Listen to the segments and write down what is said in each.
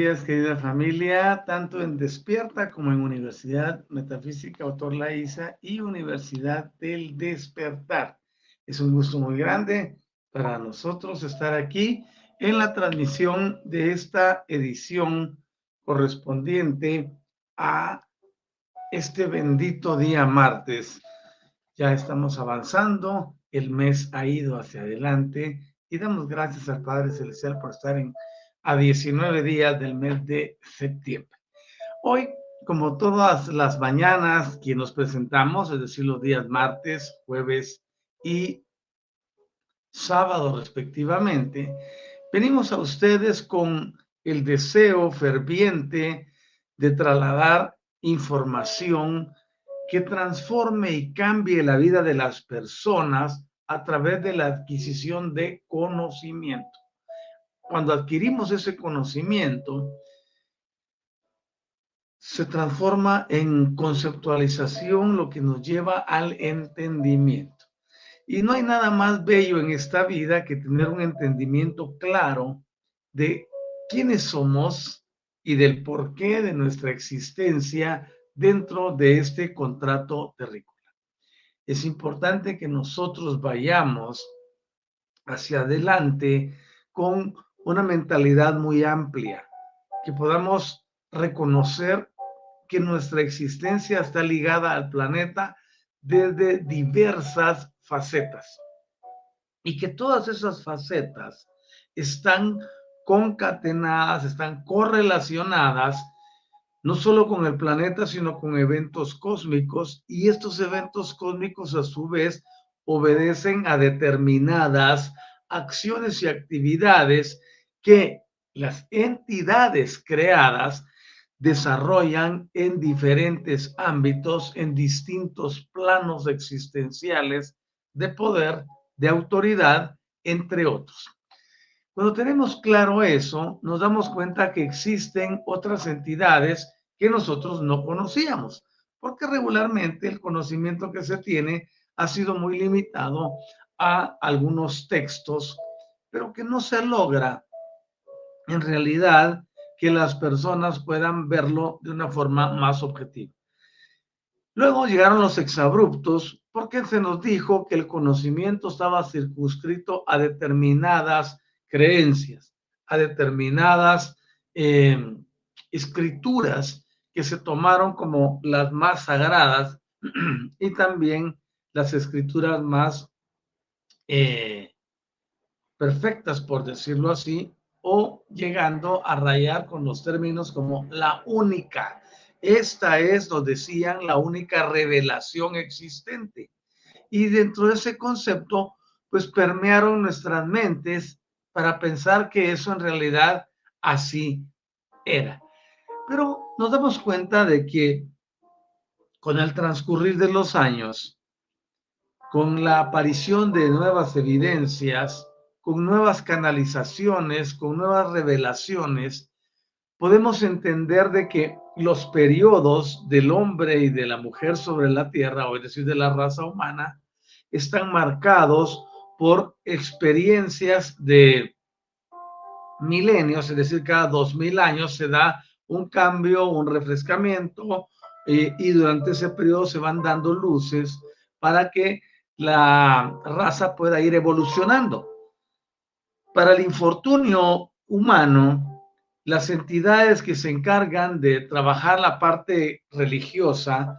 Días, querida familia, tanto en Despierta como en Universidad Metafísica Autor Laiza y Universidad del Despertar. Es un gusto muy grande para nosotros estar aquí en la transmisión de esta edición correspondiente a este bendito día martes. Ya estamos avanzando, el mes ha ido hacia adelante y damos gracias al Padre Celestial por estar en a 19 días del mes de septiembre. Hoy, como todas las mañanas que nos presentamos, es decir, los días martes, jueves y sábado respectivamente, venimos a ustedes con el deseo ferviente de trasladar información que transforme y cambie la vida de las personas a través de la adquisición de conocimiento cuando adquirimos ese conocimiento, se transforma en conceptualización, lo que nos lleva al entendimiento. Y no hay nada más bello en esta vida que tener un entendimiento claro de quiénes somos y del porqué de nuestra existencia dentro de este contrato terrícola. Es importante que nosotros vayamos hacia adelante con una mentalidad muy amplia, que podamos reconocer que nuestra existencia está ligada al planeta desde diversas facetas y que todas esas facetas están concatenadas, están correlacionadas no solo con el planeta, sino con eventos cósmicos y estos eventos cósmicos a su vez obedecen a determinadas acciones y actividades que las entidades creadas desarrollan en diferentes ámbitos, en distintos planos existenciales de poder, de autoridad, entre otros. Cuando tenemos claro eso, nos damos cuenta que existen otras entidades que nosotros no conocíamos, porque regularmente el conocimiento que se tiene ha sido muy limitado a algunos textos, pero que no se logra en realidad que las personas puedan verlo de una forma más objetiva. Luego llegaron los exabruptos porque se nos dijo que el conocimiento estaba circunscrito a determinadas creencias, a determinadas eh, escrituras que se tomaron como las más sagradas y también las escrituras más eh, perfectas, por decirlo así, o llegando a rayar con los términos como la única. Esta es, lo decían, la única revelación existente. Y dentro de ese concepto, pues permearon nuestras mentes para pensar que eso en realidad así era. Pero nos damos cuenta de que con el transcurrir de los años, con la aparición de nuevas evidencias, con nuevas canalizaciones, con nuevas revelaciones, podemos entender de que los periodos del hombre y de la mujer sobre la tierra, o es decir, de la raza humana, están marcados por experiencias de milenios, es decir, cada dos mil años se da un cambio, un refrescamiento, eh, y durante ese periodo se van dando luces para que la raza pueda ir evolucionando. Para el infortunio humano, las entidades que se encargan de trabajar la parte religiosa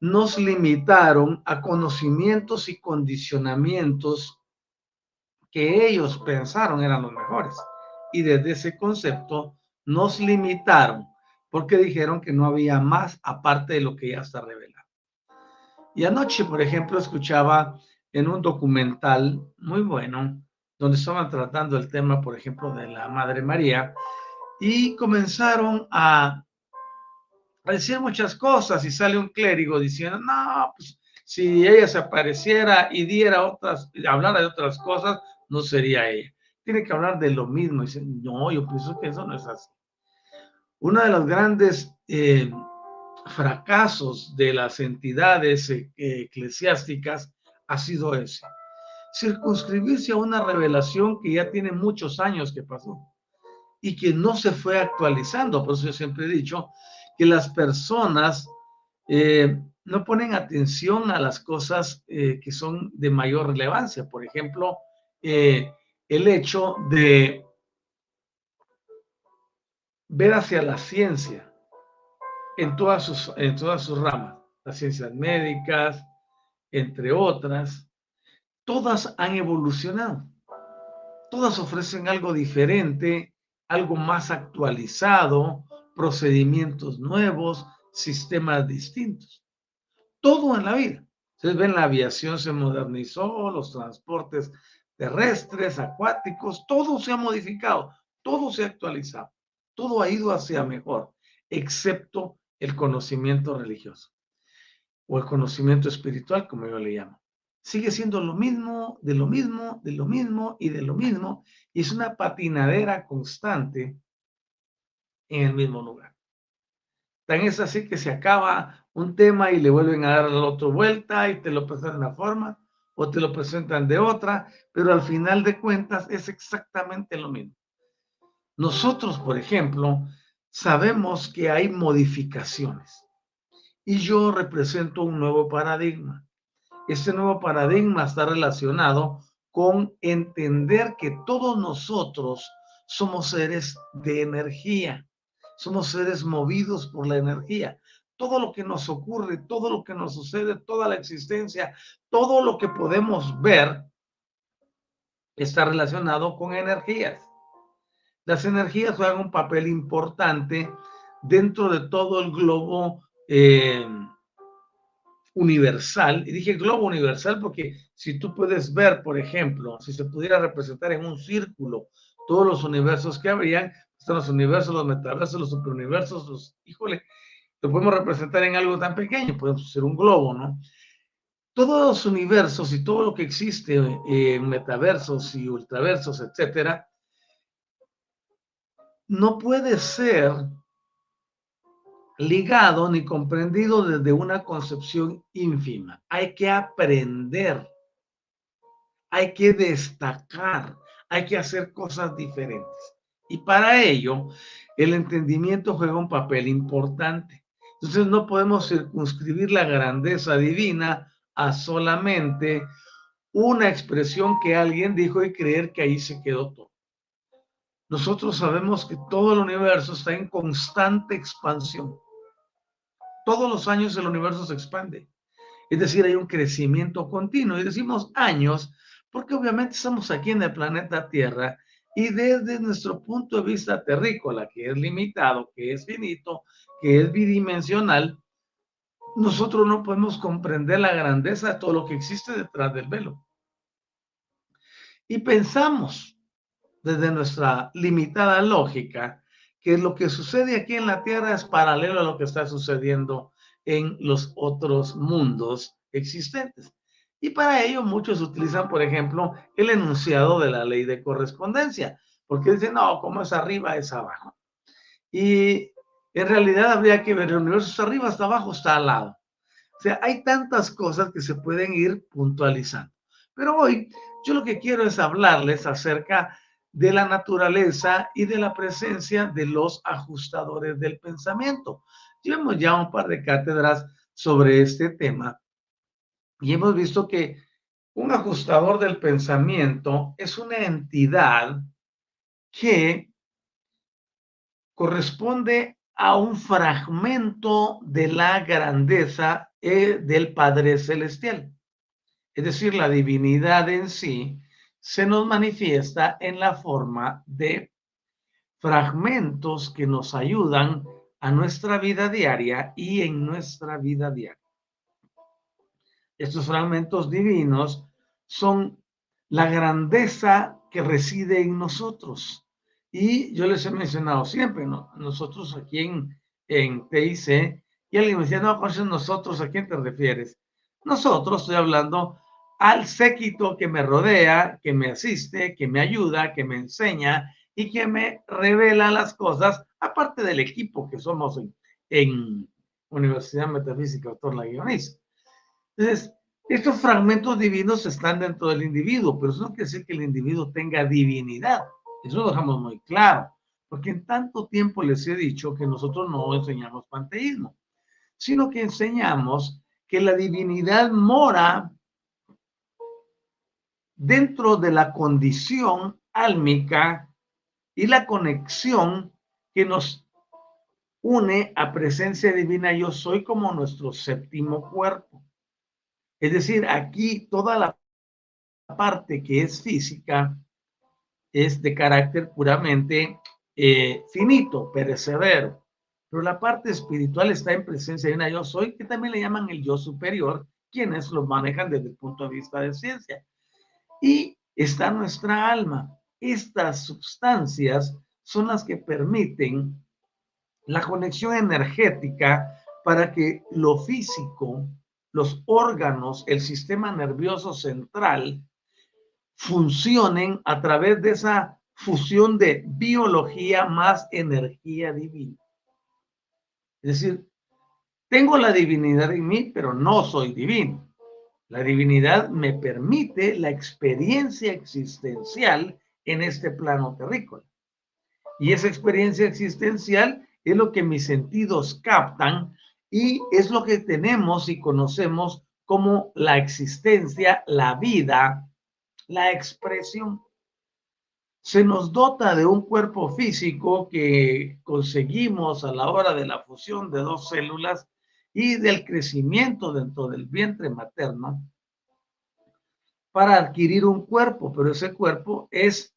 nos limitaron a conocimientos y condicionamientos que ellos pensaron eran los mejores. Y desde ese concepto nos limitaron porque dijeron que no había más aparte de lo que ya está revelado. Y anoche, por ejemplo, escuchaba en un documental muy bueno, donde estaban tratando el tema, por ejemplo, de la Madre María, y comenzaron a, decir muchas cosas y sale un clérigo diciendo, no, pues si ella se apareciera y diera otras, hablara de otras cosas, no sería ella. Tiene que hablar de lo mismo. Y dicen, no, yo pienso que eso no es así. Una de las grandes eh, fracasos de las entidades eh, eclesiásticas ha sido ese. Circunscribirse a una revelación que ya tiene muchos años que pasó y que no se fue actualizando. Por eso yo siempre he dicho que las personas eh, no ponen atención a las cosas eh, que son de mayor relevancia. Por ejemplo, el hecho de ver hacia la ciencia en todas sus, en todas sus ramas, las ciencias médicas, entre otras, todas han evolucionado. Todas ofrecen algo diferente, algo más actualizado, procedimientos nuevos, sistemas distintos. Todo en la vida. Ustedes ven, la aviación se modernizó, los transportes terrestres, acuáticos, todo se ha modificado, todo se ha actualizado, todo ha ido hacia mejor, excepto el conocimiento religioso o el conocimiento espiritual, como yo le llamo. Sigue siendo lo mismo, de lo mismo, de lo mismo y de lo mismo, y es una patinadera constante en el mismo lugar. Tan es así que se acaba un tema y le vuelven a dar la otra vuelta y te lo presentan de una forma o te lo presentan de otra, pero al final de cuentas es exactamente lo mismo. Nosotros, por ejemplo, sabemos que hay modificaciones y yo represento un nuevo paradigma. Este nuevo paradigma está relacionado con entender que todos nosotros somos seres de energía, somos seres movidos por la energía. Todo lo que nos ocurre, todo lo que nos sucede, toda la existencia, todo lo que podemos ver está relacionado con energías. Las energías juegan un papel importante dentro de todo el globo eh, universal. Y dije globo universal porque si tú puedes ver, por ejemplo, si se pudiera representar en un círculo todos los universos que habrían, están los universos, los metaversos, los superuniversos, los, híjole, lo podemos representar en algo tan pequeño, podemos ser un globo, ¿no? Todos los universos y todo lo que existe en metaversos y ultraversos, etcétera, no puede ser ligado ni comprendido desde una concepción ínfima. Hay que aprender, hay que destacar, hay que hacer cosas diferentes. Y para ello, el entendimiento juega un papel importante. Entonces no podemos circunscribir la grandeza divina a solamente una expresión que alguien dijo y creer que ahí se quedó todo nosotros sabemos que todo el universo está en constante expansión. Todos los años el universo se expande. Es decir, hay un crecimiento continuo. Y decimos años porque obviamente estamos aquí en el planeta Tierra Y desde nuestro punto de vista terrícola, que es limitado, que es finito, que es bidimensional, nosotros no podemos comprender la grandeza de todo lo que existe detrás del velo. Y pensamos desde nuestra limitada lógica que lo que sucede aquí en la Tierra es paralelo a lo que está sucediendo en los otros mundos existentes. Y para ello muchos utilizan, por ejemplo, el enunciado de la ley de correspondencia, porque dicen, no, como es arriba, es abajo. Y en realidad habría que ver, el universo está arriba, está abajo, está al lado. O sea, hay tantas cosas que se pueden ir puntualizando. Pero hoy yo lo que quiero es hablarles acerca de la naturaleza y de la presencia de los ajustadores del pensamiento. Llevamos ya un par de cátedras sobre este tema y hemos visto que un ajustador del pensamiento es una entidad que corresponde a un fragmento de la grandeza eh, del Padre Celestial. Es decir, la divinidad en sí se nos manifiesta en la forma de fragmentos que nos ayudan a nuestra vida diaria y en nuestra vida diaria. Estos fragmentos divinos son la grandeza que reside en nosotros. Y yo les he mencionado siempre, nosotros aquí en, en TIC, y alguien me decía, no, con nosotros, ¿a quién te refieres? Nosotros, estoy hablando al séquito que me rodea, que me asiste, que me ayuda, que me enseña y que me revela las cosas, aparte del equipo que somos en, Universidad Metafísica Doctor La Guionista. Entonces, estos fragmentos divinos están dentro del individuo, pero eso no quiere decir que el individuo tenga divinidad. Eso lo dejamos muy claro, porque en tanto tiempo les he dicho que nosotros no enseñamos panteísmo, sino que enseñamos que la divinidad mora dentro de la condición álmica y la conexión que nos une a presencia divina yo soy como nuestro séptimo cuerpo. Es decir, aquí toda la parte que es física es de carácter puramente eh, finito, perecedero. Pero la parte espiritual está en presencia divina yo soy, que también le llaman el yo superior, quienes lo manejan desde el punto de vista de ciencia y está nuestra alma. Estas sustancias son las que permiten la conexión energética para que lo físico, los órganos, el sistema nervioso central funcionen a través de esa fusión de biología más energía divina. Es decir, tengo la divinidad en mí, pero no soy divino. La divinidad me permite la experiencia existencial en este plano terrícola. Y esa experiencia existencial es lo que mis sentidos captan y es lo que tenemos y conocemos como la existencia, la vida, la expresión. Se nos dota de un cuerpo físico que conseguimos a la hora de la fusión de dos células y del crecimiento dentro del vientre materno para adquirir un cuerpo, pero ese cuerpo es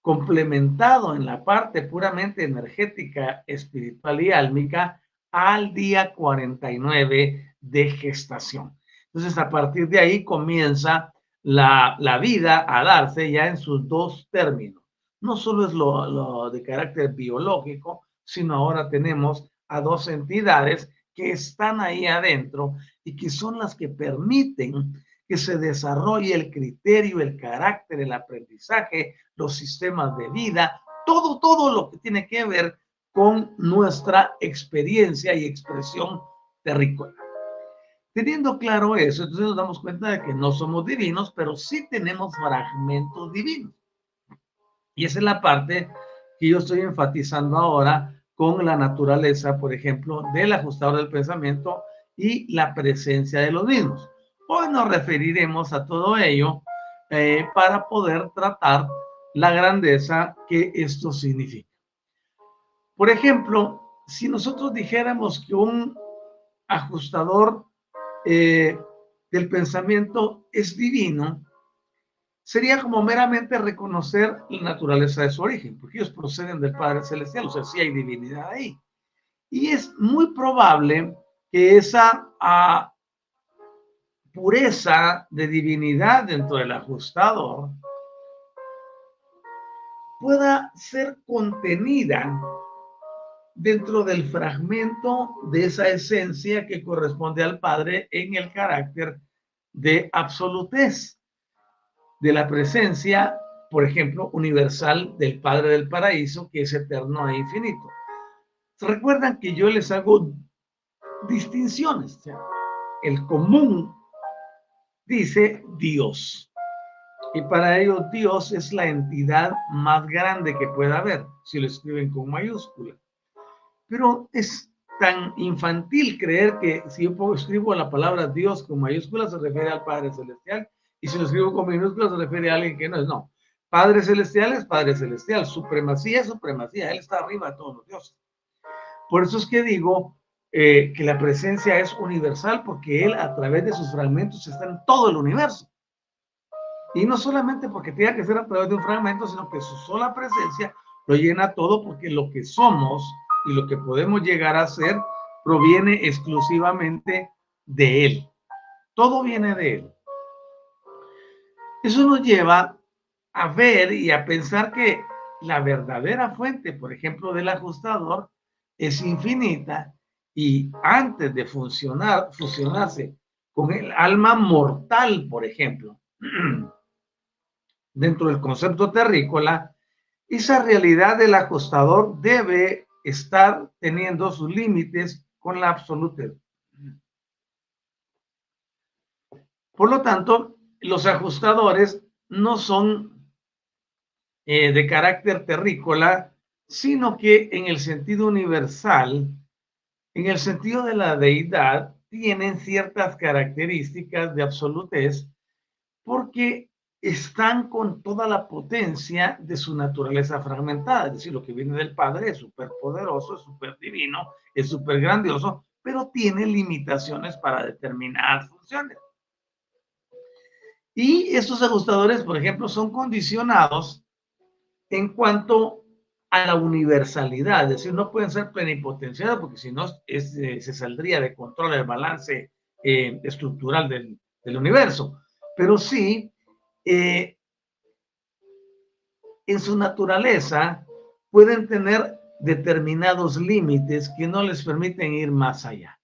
complementado en la parte puramente energética, espiritual y álmica al día 49 de gestación. Entonces, a partir de ahí comienza la, la vida a darse ya en sus dos términos. No solo es lo, lo de carácter biológico, sino ahora tenemos a dos entidades que están ahí adentro y que son las que permiten que se desarrolle el criterio, el carácter, el aprendizaje, los sistemas de vida, todo, todo lo que tiene que ver con nuestra experiencia y expresión terrícola. Teniendo claro eso, entonces nos damos cuenta de que no somos divinos, pero sí tenemos fragmentos divinos. Y esa es la parte que yo estoy enfatizando ahora con la naturaleza, por ejemplo, del ajustador del pensamiento y la presencia de los mismos. Hoy nos referiremos a todo ello eh, para poder tratar la grandeza que esto significa. Por ejemplo, si nosotros dijéramos que un ajustador eh, del pensamiento es divino, sería como meramente reconocer la naturaleza de su origen, porque ellos proceden del Padre Celestial, o sea, sí hay divinidad ahí. Y es muy probable que esa ah, pureza de divinidad dentro del ajustador pueda ser contenida dentro del fragmento de esa esencia que corresponde al Padre en el carácter de absolutez, de la presencia, por ejemplo, universal del Padre del Paraíso, que es eterno e infinito. Recuerdan que yo les hago distinciones. El común dice Dios. Y para ellos Dios es la entidad más grande que pueda haber, si lo escriben con mayúscula. Pero es tan infantil creer que si yo escribo la palabra Dios con mayúsculas se refiere al Padre Celestial y si lo escribo con minúsculas se refiere a alguien que no es. No, Padre Celestial es Padre Celestial, supremacía es supremacía, Él está arriba de todos los dioses. Por eso es que digo eh, que la presencia es universal porque Él a través de sus fragmentos está en todo el universo. Y no solamente porque tenga que ser a través de un fragmento, sino que su sola presencia lo llena todo porque lo que somos y lo que podemos llegar a ser proviene exclusivamente de Él. Todo viene de Él. Eso nos lleva a ver y a pensar que la verdadera fuente, por ejemplo, del ajustador es infinita y antes de funcionar, fusionarse con el alma mortal, por ejemplo, dentro del concepto terrícola, esa realidad del ajustador debe estar teniendo sus límites con la absoluta. Por lo tanto, los ajustadores no son eh, de carácter terrícola, sino que en el sentido universal, en el sentido de la deidad, tienen ciertas características de absolutez porque están con toda la potencia de su naturaleza fragmentada, es decir, lo que viene del Padre es súper poderoso, es súper divino, es súper grandioso, pero tiene limitaciones para determinadas funciones. Y estos ajustadores, por ejemplo, son condicionados en cuanto a la universalidad, es decir, no pueden ser plenipotenciados porque si no eh, se saldría de control el balance eh, estructural del, universo, pero sí eh, en su naturaleza pueden tener determinados límites que no les permiten ir más allá.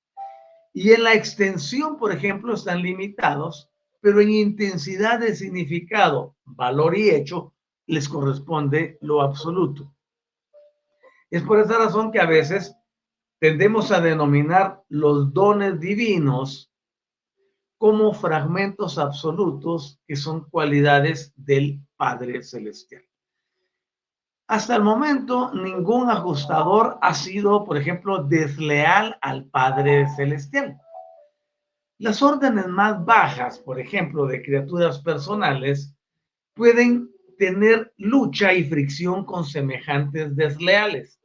Y en la extensión, por ejemplo, están limitados, pero en intensidad de significado, valor y hecho, les corresponde lo absoluto. Es por esa razón que a veces tendemos a denominar los dones divinos como fragmentos absolutos que son cualidades del Padre Celestial. Hasta el momento, ningún ajustador ha sido, por ejemplo, desleal al Padre Celestial. Las órdenes más bajas, por ejemplo, de criaturas personales, pueden tener lucha y fricción con semejantes desleales.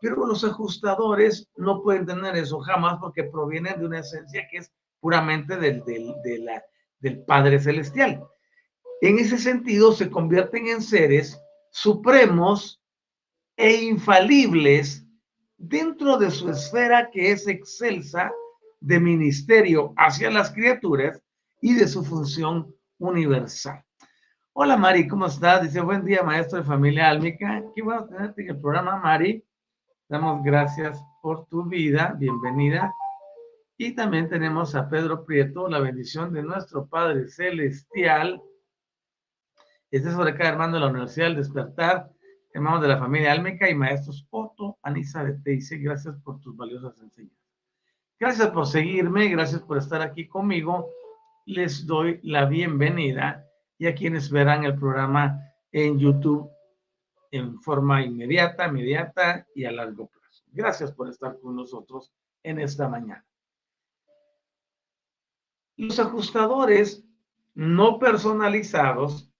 Pero los ajustadores no pueden tener eso jamás porque provienen de una esencia que es puramente del, del Padre Celestial. En ese sentido, se convierten en seres supremos e infalibles dentro de su esfera que es excelsa de ministerio hacia las criaturas y de su función universal. Hola Mari, ¿cómo estás? Dice, buen día maestro de familia álmica. Qué bueno tenerte en el programa, Mari. Damos gracias por tu vida. Bienvenida. Y también tenemos a Pedro Prieto, la bendición de nuestro Padre Celestial. Este es sobre cada hermano de la Universidad del Despertar, hermanos de la familia Almeca y maestros Otto, Anisa de Teise. Gracias por tus valiosas enseñanzas. Gracias por seguirme, gracias por estar aquí conmigo. Les doy la bienvenida y a quienes verán el programa en YouTube en forma inmediata, inmediata y a largo plazo. Gracias por estar con nosotros en esta mañana. Los ajustadores no personalizados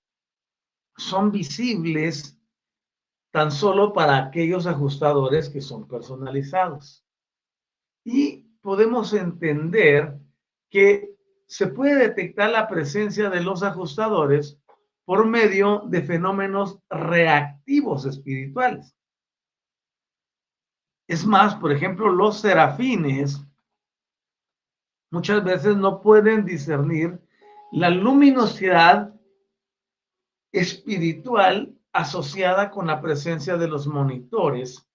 son visibles tan solo para aquellos ajustadores que son personalizados. Y podemos entender que se puede detectar la presencia de los ajustadores por medio de fenómenos reactivos espirituales. Es más, por ejemplo, los serafines muchas veces no pueden discernir la luminosidad espiritual asociada con la presencia de los monitores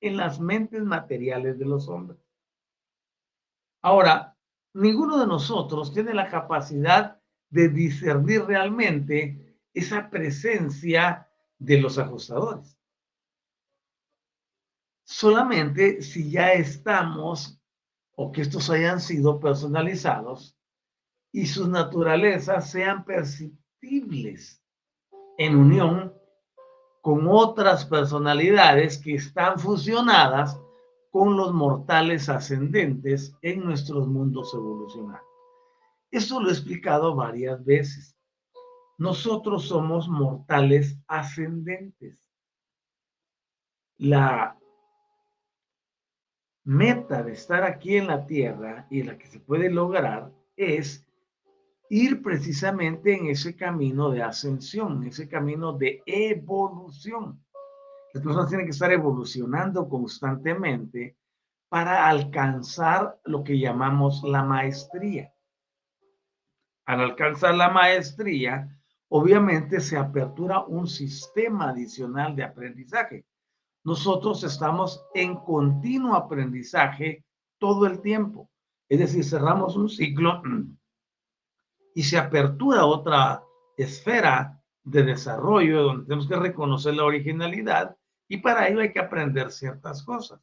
en las mentes materiales de los hombres. Ahora, ninguno de nosotros tiene la capacidad de discernir realmente esa presencia de los ajustadores. Solamente si ya estamos o que estos hayan sido personalizados y sus naturalezas sean perceptibles en unión con otras personalidades que están fusionadas con los mortales ascendentes en nuestros mundos evolucionarios. Esto lo he explicado varias veces. Nosotros somos mortales ascendentes. La meta de estar aquí en la Tierra y la que se puede lograr es ir precisamente en ese camino de ascensión, en ese camino de evolución. Las personas tienen que estar evolucionando constantemente para alcanzar lo que llamamos la maestría. Al alcanzar la maestría, obviamente se apertura un sistema adicional de aprendizaje. Nosotros estamos en continuo aprendizaje todo el tiempo. Es decir, cerramos un ciclo y se apertura otra esfera de desarrollo donde tenemos que reconocer la originalidad y para ello hay que aprender ciertas cosas.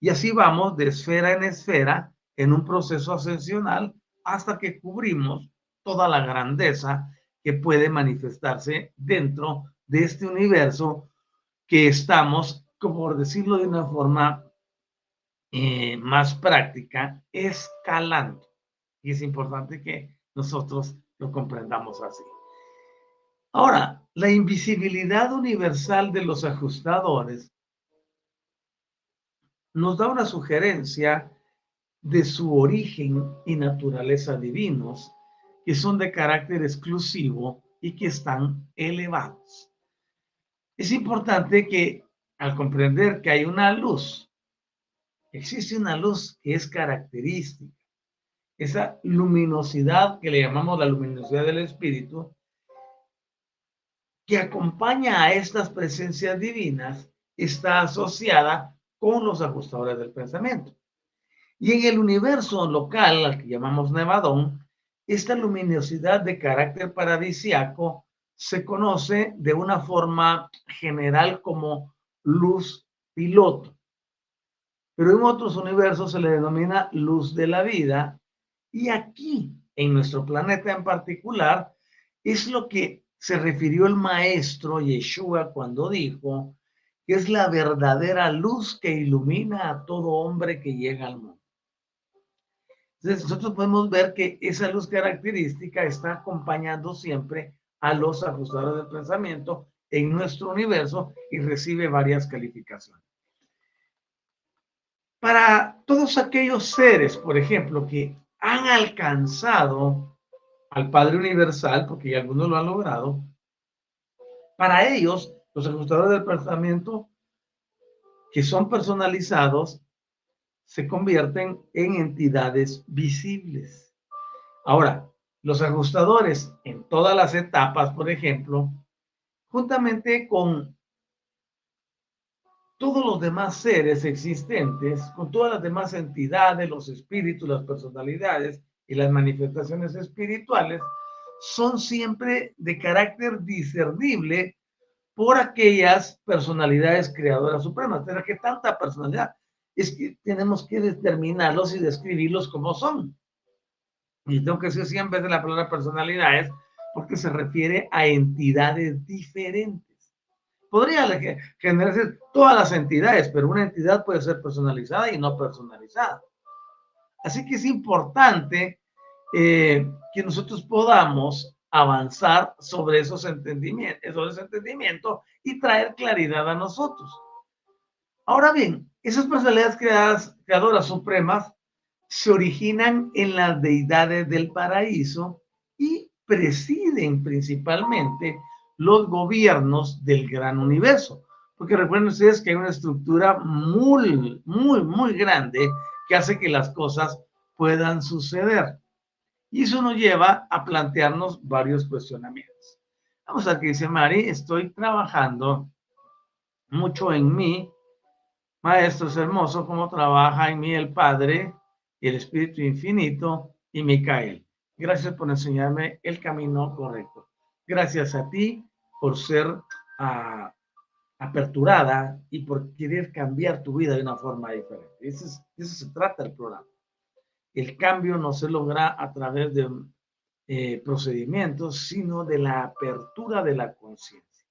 Y así vamos de esfera en esfera en un proceso ascensional hasta que cubrimos toda la grandeza que puede manifestarse dentro de este universo que estamos, por decirlo de una forma eh, más práctica, escalando. Y es importante que nosotros lo comprendamos así. Ahora, la invisibilidad universal de los ajustadores nos da una sugerencia de su origen y naturaleza divinos, que son de carácter exclusivo y que están elevados. Es importante que al comprender que hay una luz, existe una luz que es característica esa luminosidad que le llamamos la luminosidad del espíritu, que acompaña a estas presencias divinas, está asociada con los ajustadores del pensamiento. Y en el universo local, al que llamamos Nevadón, esta luminosidad de carácter paradisiaco se conoce de una forma general como luz piloto. Pero en otros universos se le denomina luz de la vida y aquí, en nuestro planeta en particular, es lo que se refirió el maestro Yeshua cuando dijo que es la verdadera luz que ilumina a todo hombre que llega al mundo. Entonces, nosotros podemos ver que esa luz característica está acompañando siempre a los ajustadores del pensamiento en nuestro universo y recibe varias calificaciones. Para todos aquellos seres, por ejemplo, que han alcanzado al Padre Universal, porque algunos lo han logrado, para ellos, los ajustadores del pensamiento que son personalizados se convierten en entidades visibles. Ahora, los ajustadores en todas las etapas, por ejemplo, juntamente con todos los demás seres existentes, con todas las demás entidades, los espíritus, las personalidades y las manifestaciones espirituales, son siempre de carácter discernible por aquellas personalidades creadoras supremas. Pero que tanta personalidad es que tenemos que determinarlos y describirlos como son. Y tengo que decir siempre de la palabra personalidades porque se refiere a entidades diferentes. Podría generarse todas las entidades, pero una entidad puede ser personalizada y no personalizada. Así que es importante eh, que nosotros podamos avanzar sobre esos entendimientos, sobre ese entendimiento y traer claridad a nosotros. Ahora bien, esas personalidades creadas, creadoras supremas se originan en las deidades del paraíso y presiden principalmente los gobiernos del gran universo. Porque recuerden ustedes que hay una estructura muy, muy, muy grande que hace que las cosas puedan suceder. Y eso nos lleva a plantearnos varios cuestionamientos. Vamos a que dice Mari, estoy trabajando mucho en mí. Maestro, es hermoso cómo trabaja en mí el Padre el Espíritu Infinito y Micael. Gracias por enseñarme el camino correcto. Gracias a ti por ser ah, aperturada y por querer cambiar tu vida de una forma diferente. Eso, eso se trata el programa. El cambio no se logra a través de eh, procedimientos, sino de la apertura de la conciencia.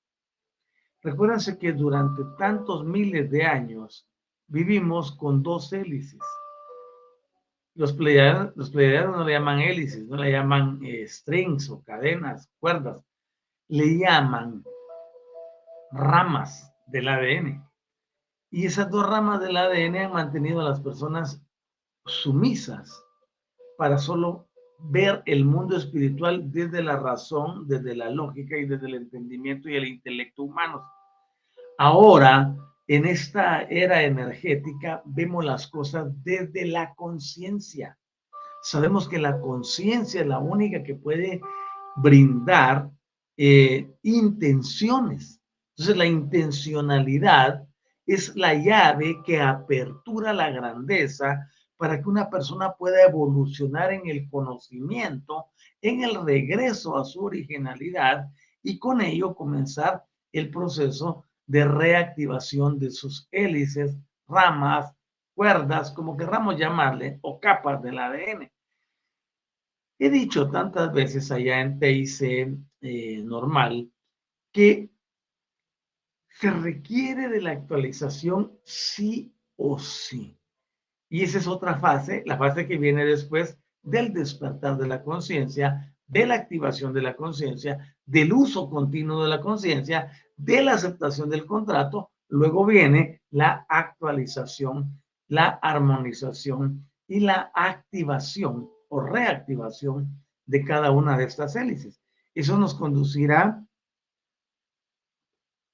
Recuérdense que durante tantos miles de años vivimos con dos hélices. Los pleiadianos, los no le llaman hélices, no le llaman eh, strings o cadenas, cuerdas, le llaman ramas del ADN. Y esas dos ramas del ADN han mantenido a las personas sumisas para solo ver el mundo espiritual desde la razón, desde la lógica y desde el entendimiento y el intelecto humanos. Ahora, en esta era energética, vemos las cosas desde la conciencia. Sabemos que la conciencia es la única que puede brindar eh, intenciones. Entonces, la intencionalidad es la llave que apertura la grandeza para que una persona pueda evolucionar en el conocimiento, en el regreso a su originalidad y con ello comenzar el proceso de reactivación de sus hélices, ramas, cuerdas, como querramos llamarle, o capas del ADN. He dicho tantas veces allá en TIC eh, normal que se requiere de la actualización sí o sí. Y esa es otra fase, la fase que viene después del despertar de la conciencia, de la activación de la conciencia, del uso continuo de la conciencia, de la aceptación del contrato. Luego viene la actualización, la armonización y la activación o reactivación de cada una de estas hélices. Eso nos conducirá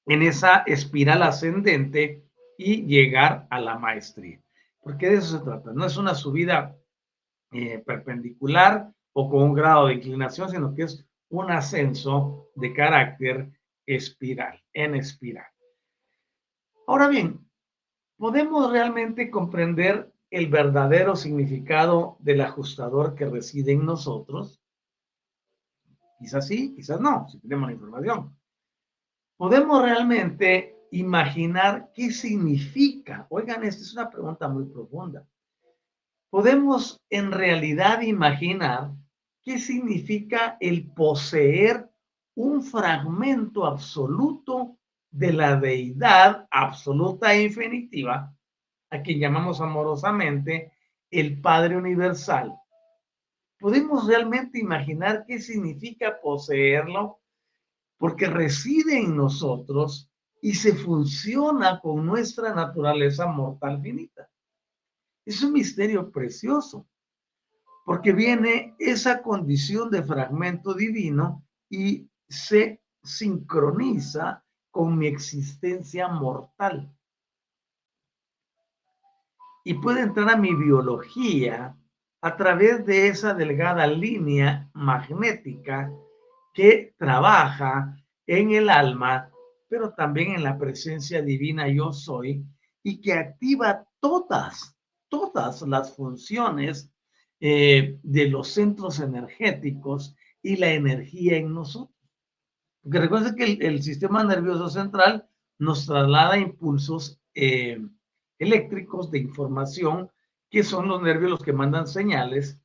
en esa espiral ascendente y llegar a la maestría. Porque de eso se trata. No es una subida eh, perpendicular o con un grado de inclinación, sino que es un ascenso de carácter espiral, en espiral. Ahora bien, ¿podemos realmente comprender el verdadero significado del ajustador que reside en nosotros? Quizás sí, quizás no, si tenemos la información. ¿Podemos realmente imaginar qué significa? Oigan, esta es una pregunta muy profunda. ¿Podemos en realidad imaginar qué significa el poseer un fragmento absoluto de la deidad absoluta e infinitiva, a quien llamamos amorosamente el Padre Universal? ¿Podemos realmente imaginar qué significa poseerlo? Porque reside en nosotros y se funciona con nuestra naturaleza mortal finita. Es un misterio precioso, porque viene esa condición de fragmento divino y se sincroniza con mi existencia mortal. Y puede entrar a mi biología a través de esa delgada línea magnética que trabaja en el alma, pero también en la presencia divina yo soy, y que activa todas, todas las funciones eh, de los centros energéticos y la energía en nosotros. Porque recuerden que el, sistema nervioso central nos traslada impulsos eh, eléctricos de información, que son los nervios los que mandan señales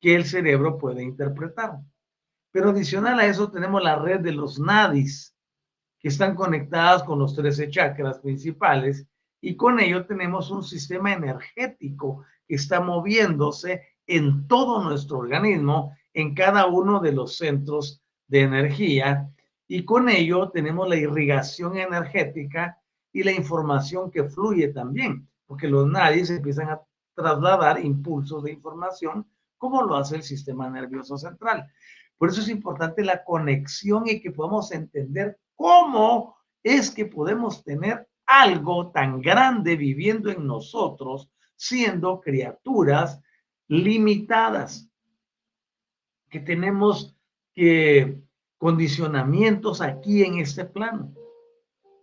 que el cerebro puede interpretar. Pero adicional a eso tenemos la red de los nadis, que están conectadas con los 13 chakras principales, y con ello tenemos un sistema energético que está moviéndose en todo nuestro organismo, en cada uno de los centros de energía, y con ello tenemos la irrigación energética y la información que fluye también, porque los nadis empiezan a trasladar impulsos de información como lo hace el sistema nervioso central. Por eso es importante la conexión y que podamos entender cómo es que podemos tener algo tan grande viviendo en nosotros, siendo criaturas limitadas, que tenemos que condicionamientos aquí en este plano.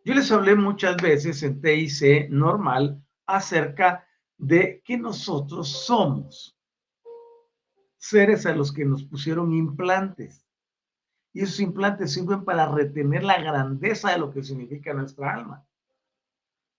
Yo les hablé muchas veces en TIC normal acerca de que nosotros somos seres a los que nos pusieron implantes. Y esos implantes sirven para retener la grandeza de lo que significa nuestra alma.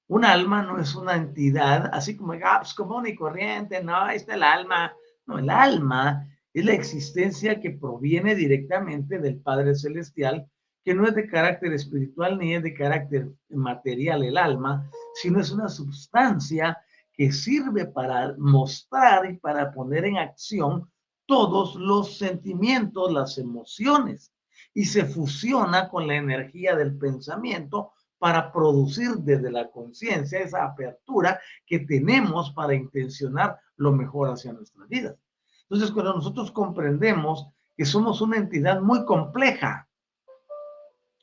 Un alma no es una entidad así como ah, pues, común y corriente, no, ahí está el alma. No, el alma es la existencia que proviene directamente del Padre Celestial, que no es de carácter espiritual ni es de carácter material el alma, sino es una sustancia que sirve para mostrar y para poner en acción todos los sentimientos, las emociones, y se fusiona con la energía del pensamiento para producir desde la conciencia esa apertura que tenemos para intencionar lo mejor hacia nuestras vidas. Entonces, cuando nosotros comprendemos que somos una entidad muy compleja,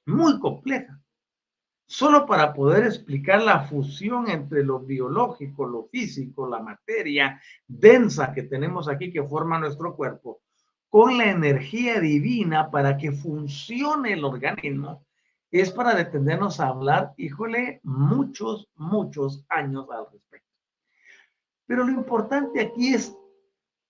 muy compleja, solo para poder explicar la fusión entre lo biológico, lo físico, la materia densa que tenemos aquí que forma nuestro cuerpo, con la energía divina para que funcione el organismo, es para detenernos a hablar, híjole, muchos, muchos años al respecto. Pero lo importante aquí es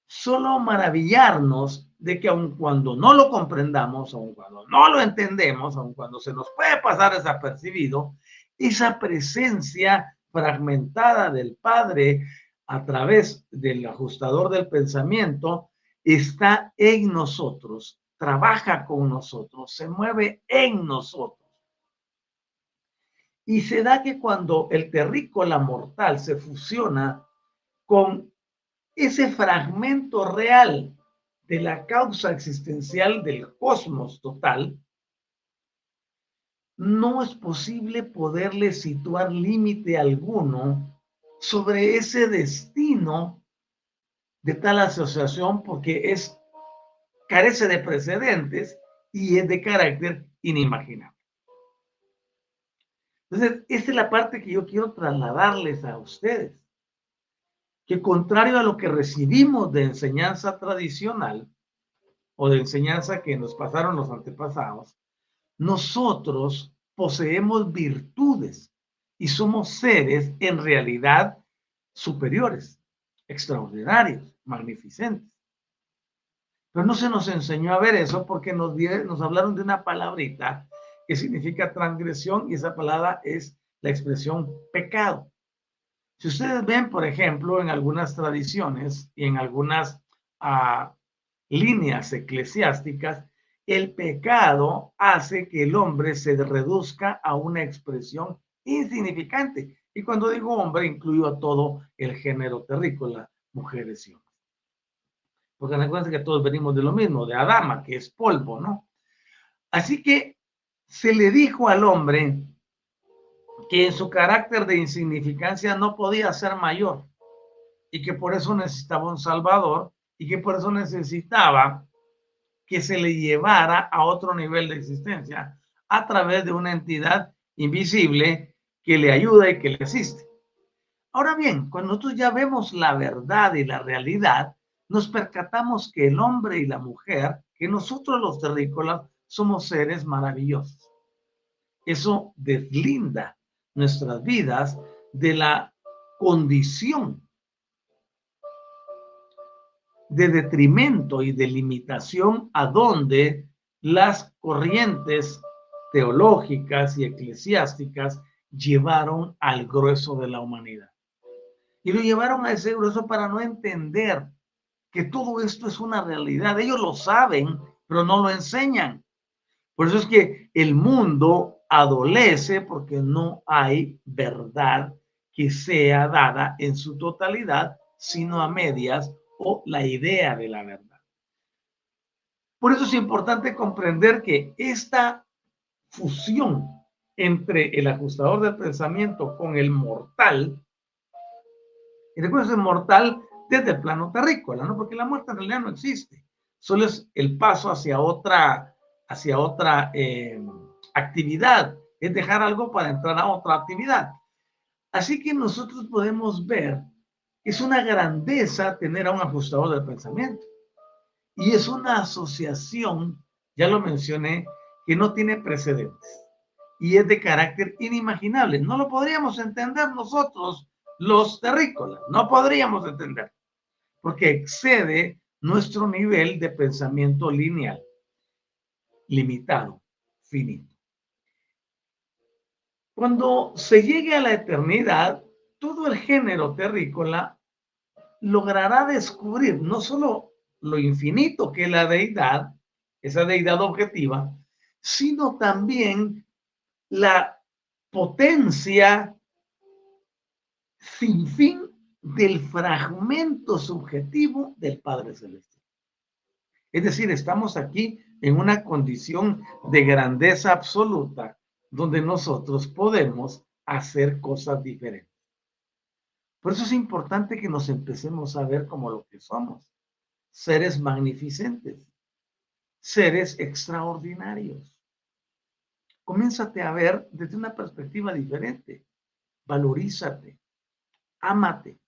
solo maravillarnos de que aun cuando no lo comprendamos, aun cuando no lo entendemos, aun cuando se nos puede pasar desapercibido, esa presencia fragmentada del Padre a través del ajustador del pensamiento está en nosotros, trabaja con nosotros, se mueve en nosotros. Y se da que cuando el terrícola mortal se fusiona con ese fragmento real de la causa existencial del cosmos total, no es posible poderle situar límite alguno sobre ese destino de tal asociación porque es carece de precedentes y es de carácter inimaginable. Entonces, esta es la parte que yo quiero trasladarles a ustedes. Que contrario a lo que recibimos de enseñanza tradicional o de enseñanza que nos pasaron los antepasados, nosotros poseemos virtudes y somos seres en realidad superiores, extraordinarios, magnificentes. Pero no se nos enseñó a ver eso porque nos, hablaron de una palabrita que significa transgresión y esa palabra es la expresión pecado. Si ustedes ven, por ejemplo, en algunas tradiciones y en algunas ah, líneas eclesiásticas, el pecado hace que el hombre se reduzca a una expresión insignificante. Y cuando digo hombre, incluyo a todo el género terrícola, mujeres y hombres. Porque recuerden que todos venimos de lo mismo, de Adama, que es polvo, ¿no? Así que se le dijo al hombre que en su carácter de insignificancia no podía ser mayor y que por eso necesitaba un salvador y que por eso necesitaba que se le llevara a otro nivel de existencia a través de una entidad invisible que le ayuda y que le asiste. Ahora bien, cuando nosotros ya vemos la verdad y la realidad, nos percatamos que el hombre y la mujer, que nosotros los terrícolas, somos seres maravillosos. Eso deslinda nuestras vidas de la condición de detrimento y de limitación a donde las corrientes teológicas y eclesiásticas llevaron al grueso de la humanidad. Y lo llevaron a ese grueso para no entender que todo esto es una realidad. Ellos lo saben, pero no lo enseñan. Por eso es que el mundo adolece porque no hay verdad que sea dada en su totalidad, sino a medias o la idea de la verdad. Por eso es importante comprender que esta fusión entre el ajustador del pensamiento con el mortal, y recuerden, el mortal desde el plano terrícola, ¿no? Porque la muerte en realidad no existe. solo es el paso hacia otra, hacia otra eh, actividad, es dejar algo para entrar a otra actividad. Así que nosotros podemos ver, es una grandeza tener a un ajustador del pensamiento. Y es una asociación, ya lo mencioné, que no tiene precedentes y es de carácter inimaginable. No lo podríamos entender nosotros, los terrícolas, no podríamos entender, porque excede nuestro nivel de pensamiento lineal, limitado, finito. Cuando se llegue a la eternidad, todo el género terrícola logrará descubrir no solo lo infinito que es la deidad, esa deidad objetiva, sino también la potencia sin fin del fragmento subjetivo del Padre Celestial. Es decir, estamos aquí en una condición de grandeza absoluta donde nosotros podemos hacer cosas diferentes. Por eso es importante que nos empecemos a ver como lo que somos, seres magnificentes, seres extraordinarios. Comiénzate a ver desde una perspectiva diferente. Valorízate, ámate.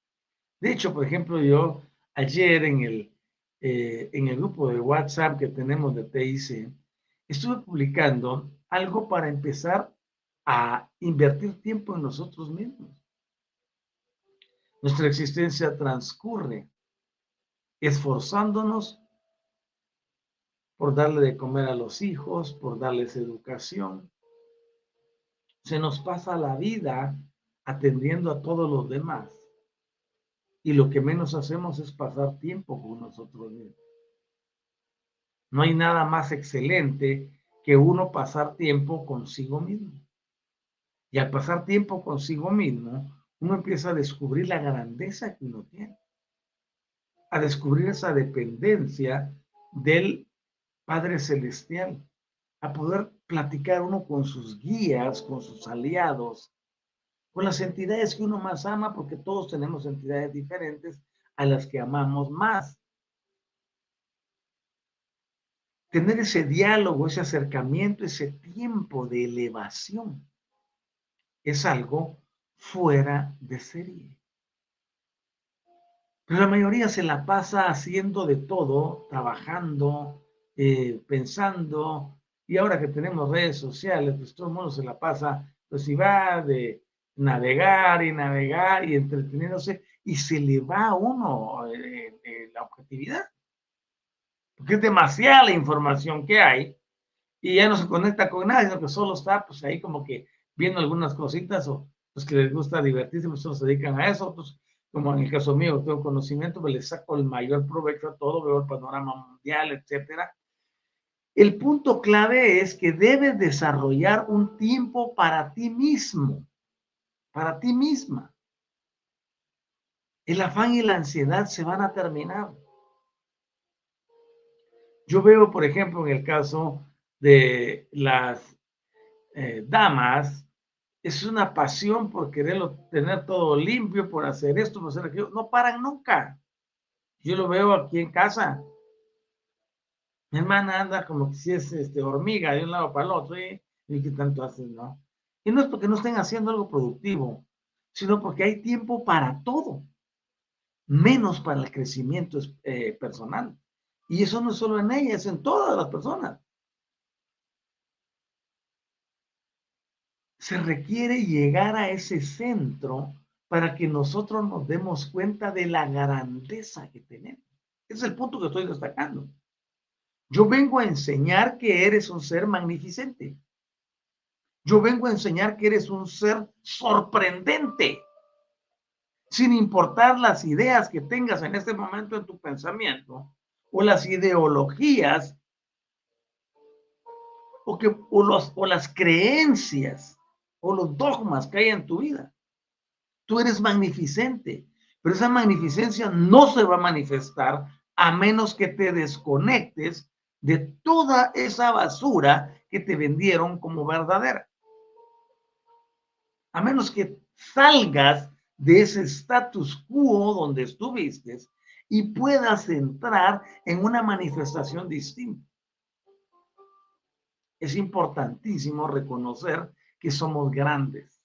De hecho, por ejemplo, yo ayer en el, eh, en el grupo de WhatsApp que tenemos de TIC, estuve publicando algo para empezar a invertir tiempo en nosotros mismos. Nuestra existencia transcurre esforzándonos por darle de comer a los hijos, por darles educación. Se nos pasa la vida atendiendo a todos los demás. Y lo que menos hacemos es pasar tiempo con nosotros mismos. No hay nada más excelente que uno pasar tiempo consigo mismo. Y al pasar tiempo consigo mismo, uno empieza a descubrir la grandeza que uno tiene, a descubrir esa dependencia del Padre Celestial, a poder platicar uno con sus guías, con sus aliados, con las entidades que uno más ama, porque todos tenemos entidades diferentes a las que amamos más. Tener ese diálogo, ese acercamiento, ese tiempo de elevación es algo fuera de serie. Pero la mayoría se la pasa haciendo de todo, trabajando, eh, pensando, y ahora que tenemos redes sociales, pues todo el mundo se la pasa, pues si va de navegar y navegar y entreteniéndose, y se le va a uno eh, eh, la objetividad. Porque es demasiada la información que hay y ya no se conecta con nadie, sino que solo está pues ahí como que viendo algunas cositas o los que les gusta divertirse, pues se dedican a eso, otros como en el caso mío, tengo conocimiento, pues le saco el mayor provecho a todo, veo el panorama mundial, etcétera. El punto clave es que debes desarrollar un tiempo para ti mismo, para ti misma. El afán y la ansiedad se van a terminar. Yo veo, por ejemplo, en el caso de las eh, damas, es una pasión por querer tener todo limpio, por hacer esto, por hacer aquello. No paran nunca. Yo lo veo aquí en casa. Mi hermana anda como si es este, hormiga de un lado para el otro, ¿eh? y qué tanto hacen, ¿no? Y no es porque no estén haciendo algo productivo, sino porque hay tiempo para todo, menos para el crecimiento eh, personal. Y eso no es solo en ella, es en todas las personas. Se requiere llegar a ese centro para que nosotros nos demos cuenta de la grandeza que tenemos. Ese es el punto que estoy destacando. Yo vengo a enseñar que eres un ser magnificente. Yo vengo a enseñar que eres un ser sorprendente. Sin importar las ideas que tengas en este momento en tu pensamiento o las ideologías o, que, los, o las creencias o los dogmas que hay en tu vida. Tú eres magnificente, pero esa magnificencia no se va a manifestar a menos que te desconectes de toda esa basura que te vendieron como verdadera. A menos que salgas de ese status quo donde estuviste y puedas entrar en una manifestación distinta. Es importantísimo reconocer que somos grandes,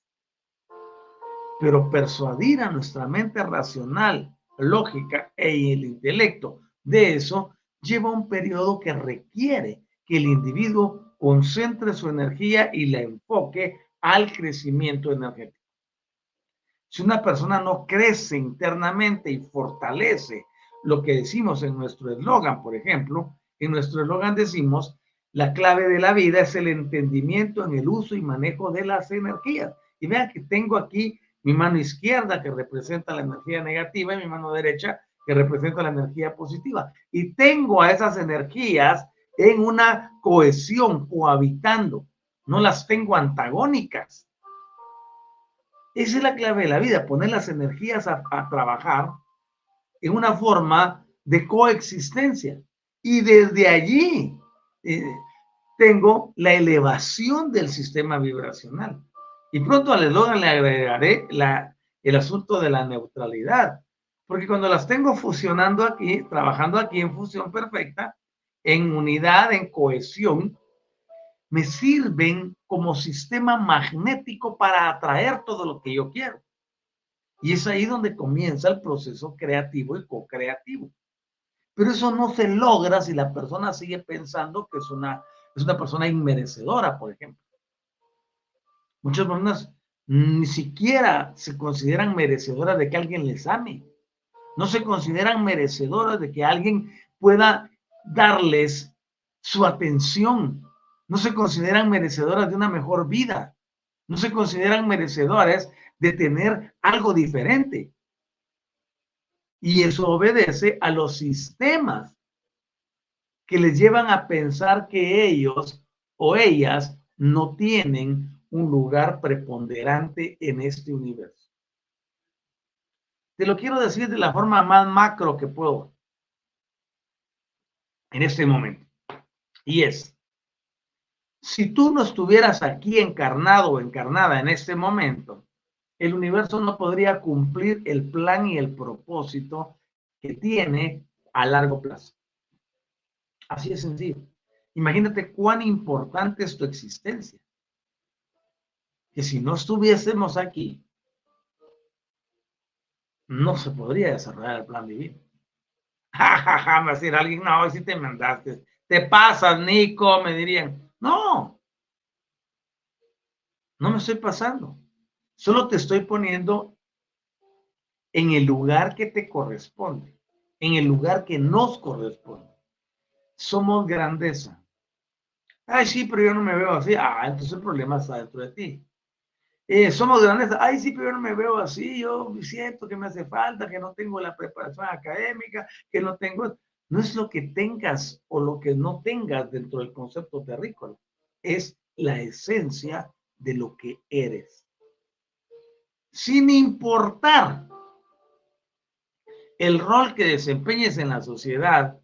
pero persuadir a nuestra mente racional, lógica e el intelecto de eso lleva un periodo que requiere que el individuo concentre su energía y la enfoque al crecimiento energético. Si una persona no crece internamente y fortalece lo que decimos en nuestro eslogan, por ejemplo, en nuestro eslogan decimos, la clave de la vida es el entendimiento en el uso y manejo de las energías. Y vean que tengo aquí mi mano izquierda que representa la energía negativa y mi mano derecha que representa la energía positiva. Y tengo a esas energías en una cohesión, cohabitando. No las tengo antagónicas. Esa es la clave de la vida, poner las energías a, trabajar en una forma de coexistencia. Y desde allí eh, tengo la elevación del sistema vibracional. Y pronto al eslogan le agregaré la, el asunto de la neutralidad, porque cuando las tengo fusionando aquí, trabajando aquí en fusión perfecta, en unidad, en cohesión, me sirven como sistema magnético para atraer todo lo que yo quiero. Y es ahí donde comienza el proceso creativo y co-creativo. Pero eso no se logra si la persona sigue pensando que es una, es una persona inmerecedora, por ejemplo. Muchas personas ni siquiera se consideran merecedoras de que alguien les ame. No se consideran merecedoras de que alguien pueda darles su atención. No se consideran merecedoras de una mejor vida. No se consideran merecedoras de tener algo diferente. Y eso obedece a los sistemas que les llevan a pensar que ellos o ellas no tienen un lugar preponderante en este universo. Te lo quiero decir de la forma más macro que puedo en este momento. Y es, si tú no estuvieras aquí encarnado o encarnada en este momento, el universo no podría cumplir el plan y el propósito que tiene a largo plazo. Así es sencillo. Imagínate cuán importante es tu existencia. Que si no estuviésemos aquí, no se podría desarrollar el plan divino. Ja, me decir alguien, no, si te mandaste, te pasas, Nico, me dirían. No, no me estoy pasando. Solo te estoy poniendo en el lugar que te corresponde, en el lugar que nos corresponde. Somos grandeza. Ay, sí, pero yo no me veo así. Ah, entonces el problema está dentro de ti. Eh, somos grandes, ay, sí, pero yo no me veo así, yo siento que me hace falta, que no tengo la preparación académica, que no tengo, no es lo que tengas o lo que no tengas dentro del concepto terrícola, es la esencia de lo que eres. Sin importar el rol que desempeñes en la sociedad,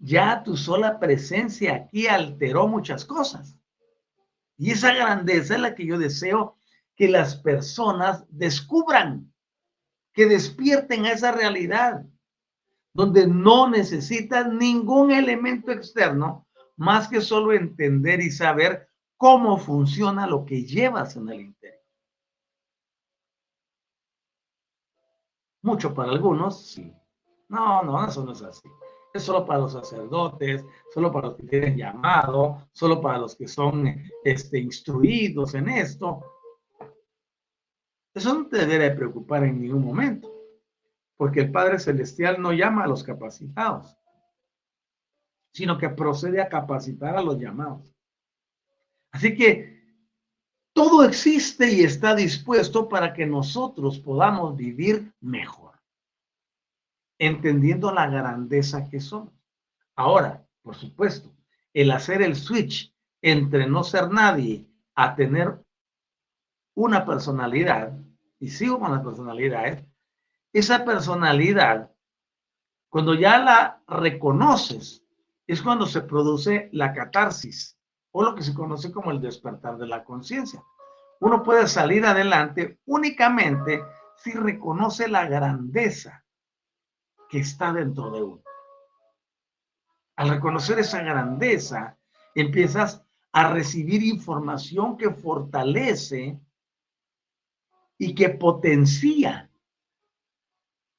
ya tu sola presencia aquí alteró muchas cosas. Y esa grandeza es la que yo deseo que las personas descubran, que despierten a esa realidad, donde no necesitas ningún elemento externo más que solo entender y saber cómo funciona lo que llevas en el interior. Mucho para algunos, sí. No, no, eso no es así es solo para los sacerdotes, solo para los que tienen llamado, solo para los que son este, instruidos en esto. Eso no te debería preocupar en ningún momento, porque el Padre Celestial no llama a los capacitados, sino que procede a capacitar a los llamados. Así que todo existe y está dispuesto para que nosotros podamos vivir mejor entendiendo la grandeza que somos. Ahora, por supuesto, el hacer el switch entre no ser nadie a tener una personalidad, y sigo con las personalidades, esa personalidad, cuando ya la reconoces, es cuando se produce la catarsis, o lo que se conoce como el despertar de la conciencia. Uno puede salir adelante únicamente si reconoce la grandeza que está dentro de uno. Al reconocer esa grandeza, empiezas a recibir información que fortalece y que potencia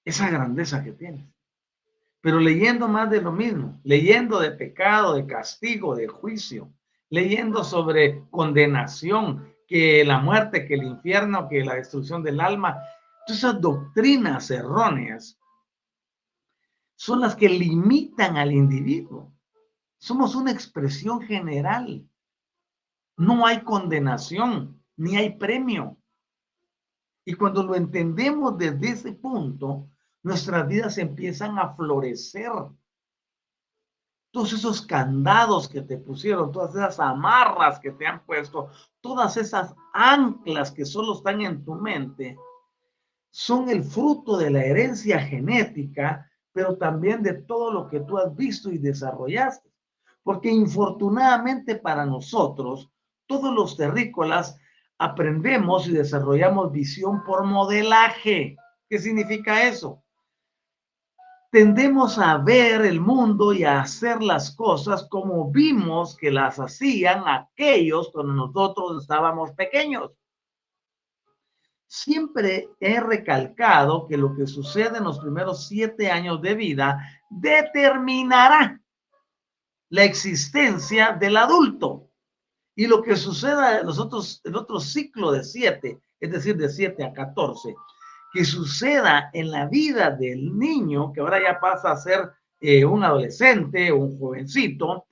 esa grandeza que tienes. Pero leyendo más de lo mismo, leyendo de pecado, de castigo, de juicio, leyendo sobre condenación, que la muerte, que el infierno, que la destrucción del alma, todas esas doctrinas erróneas son las que limitan al individuo. Somos una expresión general. No hay condenación, ni hay premio. Y cuando lo entendemos desde ese punto, nuestras vidas empiezan a florecer. Todos esos candados que te pusieron, todas esas amarras que te han puesto, todas esas anclas que solo están en tu mente, son el fruto de la herencia genética pero también de todo lo que tú has visto y desarrollaste. Porque infortunadamente para nosotros, todos los terrícolas aprendemos y desarrollamos visión por modelaje. ¿Qué significa eso? Tendemos a ver el mundo y a hacer las cosas como vimos que las hacían aquellos cuando nosotros estábamos pequeños siempre he recalcado que lo que sucede en los primeros siete años de vida determinará la existencia del adulto. Y lo que suceda en los otros, el otro ciclo de siete, es decir, de siete a catorce, que suceda en la vida del niño, que ahora ya pasa a ser eh, un adolescente un jovencito,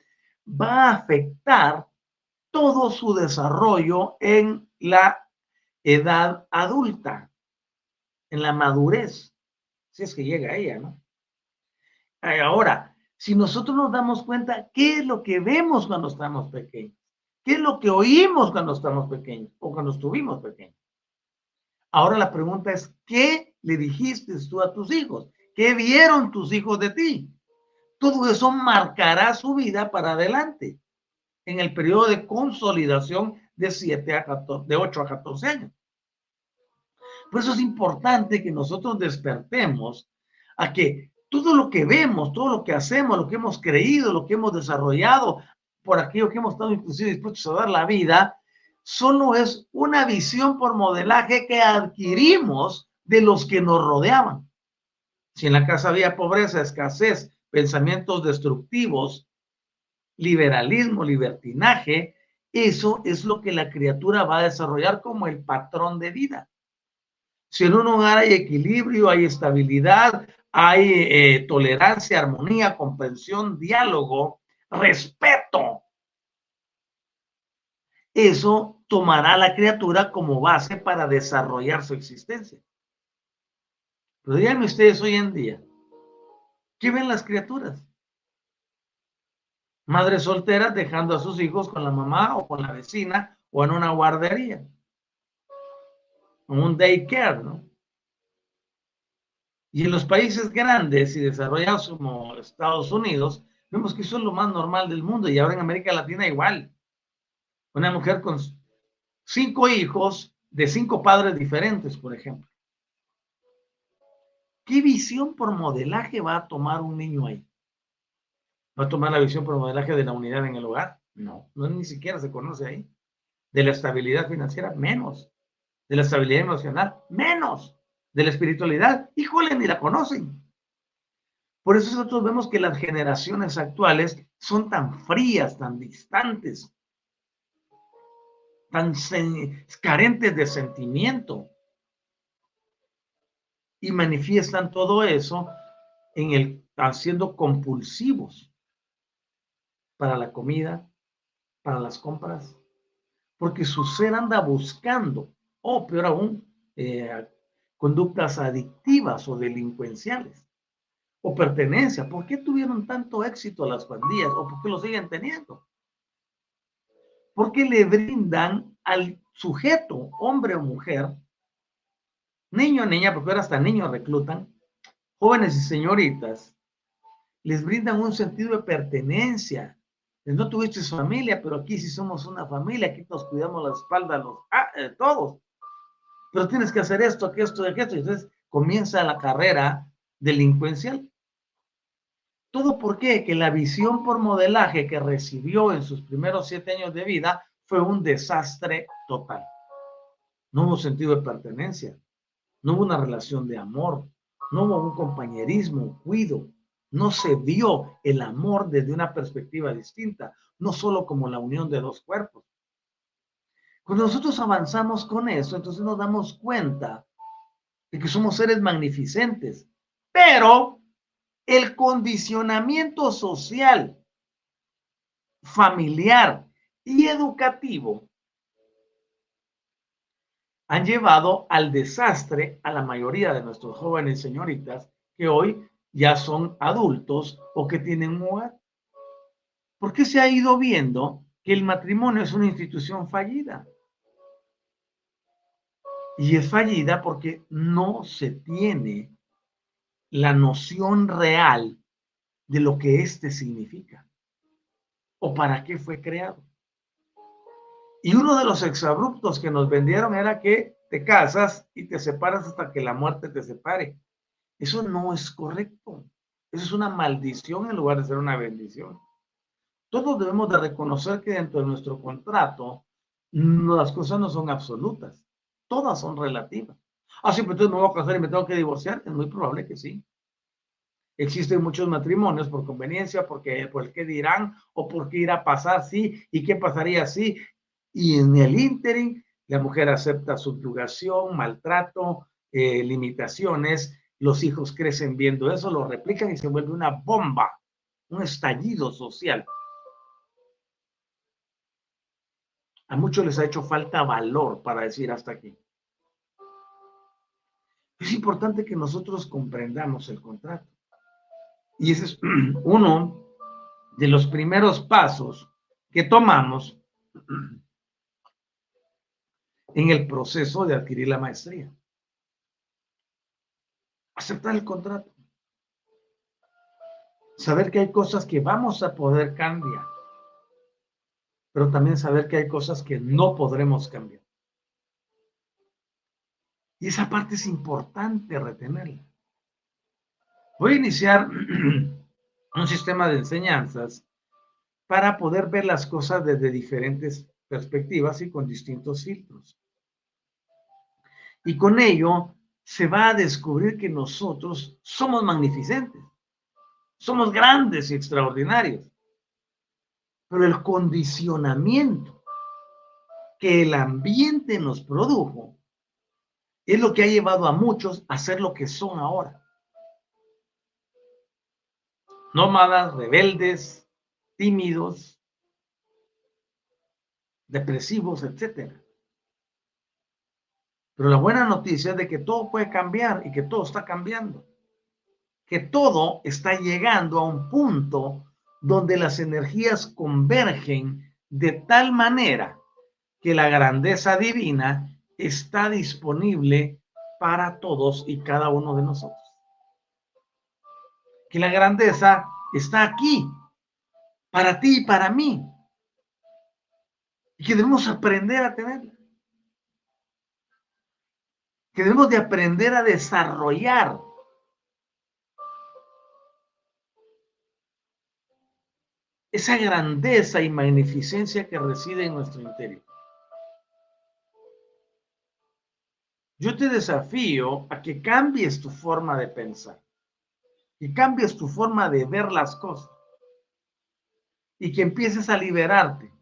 va a afectar todo su desarrollo en la edad adulta, en la madurez, si es que llega a ella, ¿no? Ahora, si nosotros nos damos cuenta, ¿qué es lo que vemos cuando estamos pequeños? ¿Qué es lo que oímos cuando estamos pequeños o cuando estuvimos pequeños? Ahora la pregunta es, ¿qué le dijiste tú a tus hijos? ¿Qué vieron tus hijos de ti? Todo eso marcará su vida para adelante en el periodo de consolidación de 7 a 14, de 8 a 14 años. Por eso es importante que nosotros despertemos a que todo lo que vemos, todo lo que hacemos, lo que hemos creído, lo que hemos desarrollado, por aquello que hemos estado inclusive dispuestos a dar la vida, solo es una visión por modelaje que adquirimos de los que nos rodeaban. Si en la casa había pobreza, escasez, pensamientos destructivos, liberalismo, libertinaje, eso es lo que la criatura va a desarrollar como el patrón de vida. Si en un hogar hay equilibrio, hay estabilidad, hay eh, tolerancia, armonía, comprensión, diálogo, respeto, eso tomará a la criatura como base para desarrollar su existencia. Pero díganme ustedes hoy en día, ¿qué ven las criaturas? Madres solteras dejando a sus hijos con la mamá o con la vecina o en una guardería un daycare, ¿no? Y en los países grandes y desarrollados como Estados Unidos, vemos que eso es lo más normal del mundo y ahora en América Latina igual. Una mujer con cinco hijos de cinco padres diferentes, por ejemplo. ¿Qué visión por modelaje va a tomar un niño ahí? ¿Va a tomar la visión por modelaje de la unidad en el hogar? No, no ni siquiera se conoce ahí. De la estabilidad financiera, menos de la estabilidad emocional, menos de la espiritualidad, híjole, ni la conocen. Por eso nosotros vemos que las generaciones actuales son tan frías, tan distantes, tan carentes de sentimiento. Y manifiestan todo eso en el haciendo compulsivos para la comida, para las compras, porque su ser anda buscando o peor aún, eh, conductas adictivas o delincuenciales o pertenencia. ¿Por qué tuvieron tanto éxito las pandillas o por qué lo siguen teniendo? Porque le brindan al sujeto, hombre o mujer, niño o niña, porque ahora hasta niños reclutan, jóvenes y señoritas, les brindan un sentido de pertenencia. No tuviste familia, pero aquí sí somos una familia, aquí nos cuidamos la espalda los, ah, eh, todos pero tienes que hacer esto, que esto, que esto. Y entonces comienza la carrera delincuencial. ¿Todo por qué? Que la visión por modelaje que recibió en sus primeros siete años de vida fue un desastre total. No hubo sentido de pertenencia, no hubo una relación de amor, no hubo un compañerismo, cuido, no se vio el amor desde una perspectiva distinta, no solo como la unión de dos cuerpos. Cuando nosotros avanzamos con eso, entonces nos damos cuenta de que somos seres magnificentes, pero el condicionamiento social, familiar y educativo han llevado al desastre a la mayoría de nuestros jóvenes señoritas que hoy ya son adultos o que tienen un hogar. ¿Por qué se ha ido viendo que el matrimonio es una institución fallida? Y es fallida porque no se tiene la noción real de lo que éste significa o para qué fue creado. Y uno de los exabruptos que nos vendieron era que te casas y te separas hasta que la muerte te separe. Eso no es correcto. Eso es una maldición en lugar de ser una bendición. Todos debemos de reconocer que dentro de nuestro contrato las cosas no son absolutas todas son relativas. Ah, sí, pero entonces me voy a casar y me tengo que divorciar. Es muy probable que sí. Existen muchos matrimonios por conveniencia, porque por el que dirán o por qué irá a pasar, sí, y qué pasaría si. Y en el ínterin, la mujer acepta subjugación, maltrato, eh, limitaciones. Los hijos crecen viendo eso, lo replican y se vuelve una bomba, un estallido social. A muchos les ha hecho falta valor para decir hasta aquí. Es importante que nosotros comprendamos el contrato. Y ese es uno de los primeros pasos que tomamos en el proceso de adquirir la maestría. Aceptar el contrato. Saber que hay cosas que vamos a poder cambiar pero también saber que hay cosas que no podremos cambiar. Y esa parte es importante retenerla. Voy a iniciar un sistema de enseñanzas para poder ver las cosas desde diferentes perspectivas y con distintos filtros. Y con ello se va a descubrir que nosotros somos magnificentes, somos grandes y extraordinarios pero el condicionamiento que el ambiente nos produjo es lo que ha llevado a muchos a ser lo que son ahora. Nómadas, rebeldes, tímidos, depresivos, etc. Pero la buena noticia es de que todo puede cambiar y que todo está cambiando. Que todo está llegando a un punto donde las energías convergen de tal manera que la grandeza divina está disponible para todos y cada uno de nosotros. Que la grandeza está aquí, para ti y para mí. Y que debemos aprender a tenerla. Que debemos de aprender a desarrollar esa grandeza y magnificencia que reside en nuestro interior. Yo te desafío a que cambies tu forma de pensar y cambies tu forma de ver las cosas y que empieces a liberarte.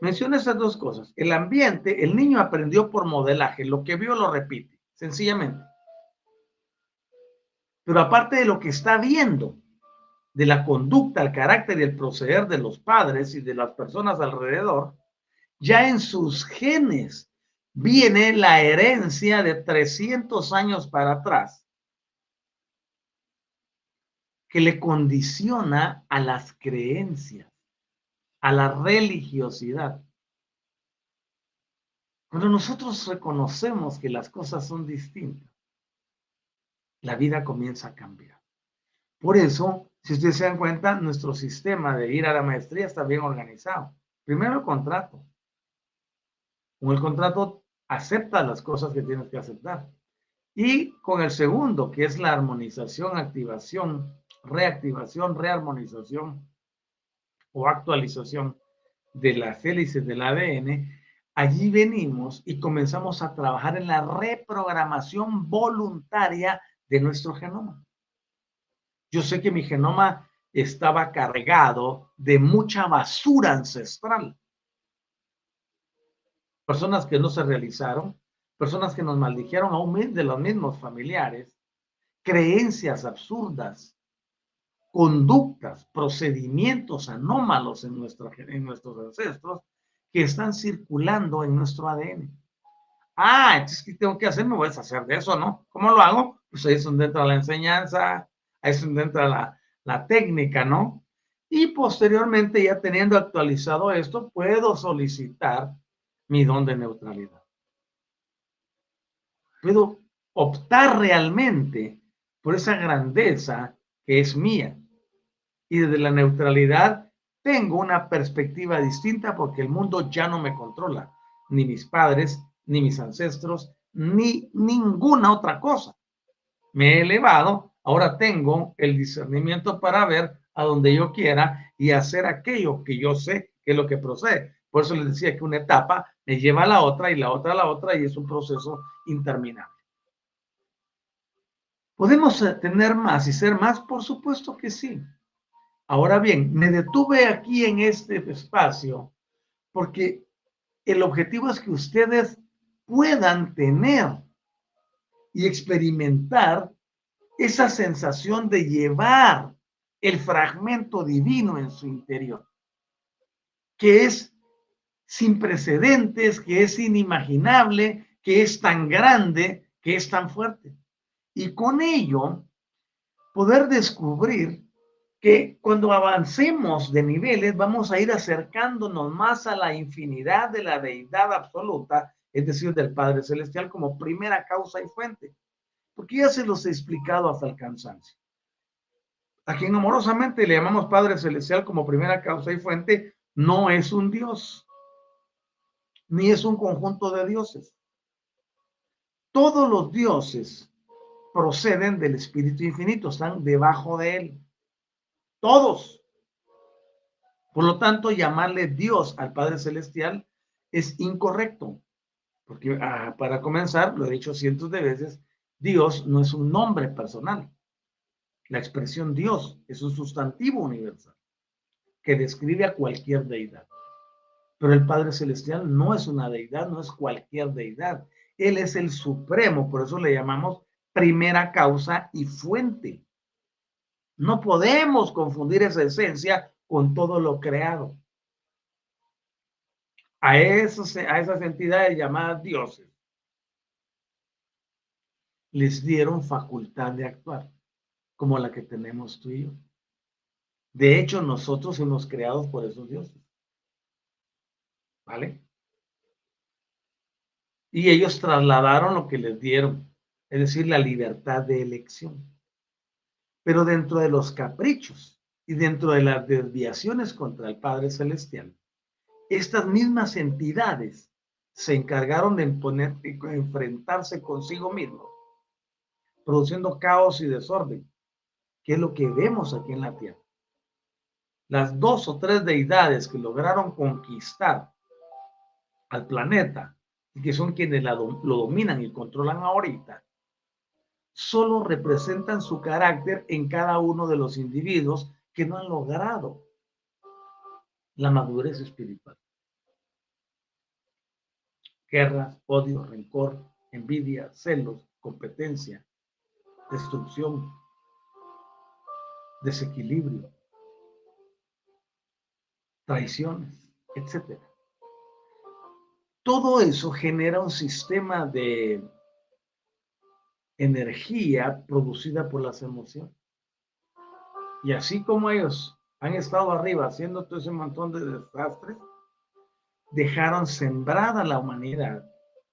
Menciona esas dos cosas. El ambiente, el niño aprendió por modelaje, lo que vio lo repite, sencillamente. Pero aparte de lo que está viendo, de la conducta, el carácter y el proceder de los padres y de las personas alrededor, ya en sus genes viene la herencia de 300 años para atrás, que le condiciona a las creencias, a la religiosidad. Cuando nosotros reconocemos que las cosas son distintas, la vida comienza a cambiar. Por eso si ustedes se dan cuenta, nuestro sistema de ir a la maestría está bien organizado. Primero el contrato. Con el contrato acepta las cosas que tienes que aceptar. Y con el segundo, que es la armonización, activación, reactivación, rearmonización o actualización de las hélices del ADN, allí venimos y comenzamos a trabajar en la reprogramación voluntaria de nuestro genoma. Yo sé que mi genoma estaba cargado de mucha basura ancestral. Personas que no se realizaron, personas que nos maldijeron aún de los mismos familiares, creencias absurdas, conductas, procedimientos anómalos en, en nuestros ancestros que están circulando en nuestro ADN. Ah, entonces, ¿qué tengo que hacer? Me voy a deshacer de eso, ¿no? ¿Cómo lo hago? Pues ahí es donde entra la enseñanza, ahí es donde entra la, la técnica, ¿no? Y posteriormente, ya teniendo actualizado esto, puedo solicitar mi don de neutralidad. Puedo optar realmente por esa grandeza que es mía. Y desde la neutralidad tengo una perspectiva distinta porque el mundo ya no me controla, ni mis padres, ni mis ancestros, ni ninguna otra cosa. Me he elevado, ahora tengo el discernimiento para ver a donde yo quiera y hacer aquello que yo sé que es lo que procede. Por eso les decía que una etapa me lleva a la otra y la otra a la otra y es un proceso interminable. ¿Podemos eh, tener más y ser más? Por supuesto que sí. Ahora bien, me detuve aquí en este espacio porque el objetivo es que ustedes puedan tener y experimentar esa sensación de llevar el fragmento divino en su interior, que es sin precedentes, que es inimaginable, que es tan grande, que es tan fuerte. Y con ello, poder descubrir que cuando avancemos de niveles vamos a ir acercándonos más a la infinidad de la deidad absoluta, es decir, del Padre Celestial como primera causa y fuente. Porque ya se los he explicado hasta el cansancio. A quien amorosamente le llamamos Padre Celestial como primera causa y fuente, no es un Dios, ni es un conjunto de dioses. Todos los dioses proceden del Espíritu Infinito, están debajo de él. Todos. Por lo tanto, llamarle Dios al Padre Celestial es incorrecto. Porque ah, para comenzar, lo he dicho cientos de veces, Dios no es un nombre personal. La expresión Dios es un sustantivo universal que describe a cualquier deidad. Pero el Padre Celestial no es una deidad, no es cualquier deidad. Él es el supremo, por eso le llamamos primera causa y fuente. No podemos confundir esa esencia con todo lo creado. A, a esas entidades llamadas dioses les dieron facultad de actuar, como la que tenemos tú y yo. De hecho, nosotros hemos creados por esos dioses. ¿Vale? Y ellos trasladaron lo que les dieron, es decir, la libertad de elección. Pero dentro de los caprichos y dentro de las desviaciones contra el Padre Celestial, estas mismas entidades se encargaron de enfrentarse consigo mismos, produciendo caos y desorden, que es lo que vemos aquí en la Tierra. Las dos o tres deidades que lograron conquistar al planeta y que son quienes lo dominan y controlan ahorita, solo representan su carácter en cada uno de los individuos que no han logrado la madurez espiritual. Guerras, odio, rencor, envidia, celos, competencia, destrucción, desequilibrio, traiciones, etc. Todo eso genera un sistema de energía producida por las emociones. Y así como ellos han estado arriba haciendo todo ese montón de desastres, dejaron sembrada la humanidad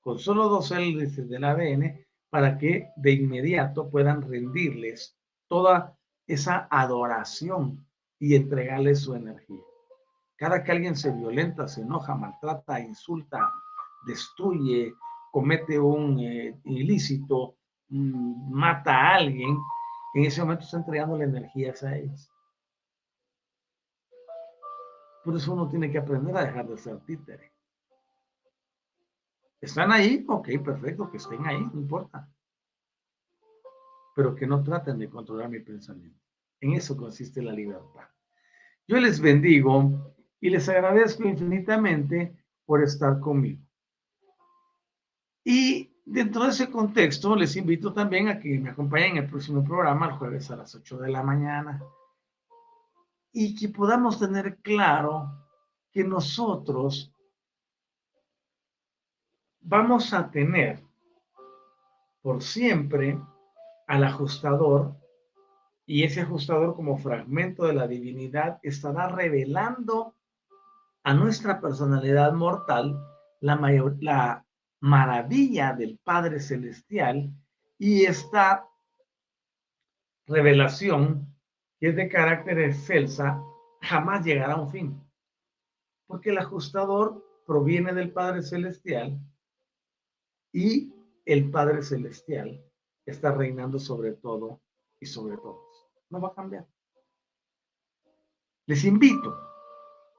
con solo dos hélices del ADN para que de inmediato puedan rendirles toda esa adoración y entregarles su energía. Cada que alguien se violenta, se enoja, maltrata, insulta, destruye, comete un eh, ilícito, mm, mata a alguien, en ese momento está entregando la energía a ellos. Por eso uno tiene que aprender a dejar de ser títere. ¿Están ahí? Ok, perfecto, que estén ahí, no importa. Pero que no traten de controlar mi pensamiento. En eso consiste la libertad. Yo les bendigo y les agradezco infinitamente por estar conmigo. Y dentro de ese contexto, les invito también a que me acompañen en el próximo programa, el jueves a las 8 de la mañana, y que podamos tener claro que nosotros vamos a tener por siempre al ajustador y ese ajustador como fragmento de la divinidad estará revelando a nuestra personalidad mortal la, mayor, la maravilla del Padre Celestial y esta revelación que es de carácter excelsa jamás llegará a un fin. Porque el ajustador proviene del Padre Celestial y el Padre Celestial está reinando sobre todo y sobre todos. No va a cambiar. Les invito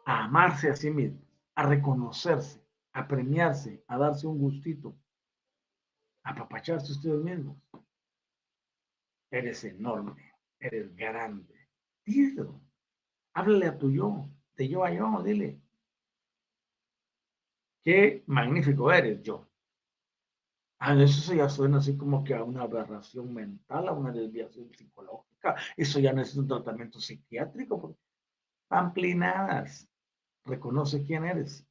a amarse a sí mismos, a reconocerse, a premiarse, a darse un gustito, a apapacharse ustedes mismos. Eres enorme, eres grande. Díselo. Háblale a tu yo, de yo a yo, dile. Qué magnífico eres yo. Ah, eso ya suena así como que a una aberración mental, a una desviación psicológica. Eso ya es un tratamiento psiquiátrico. Pamplinadas. Reconoce quién eres.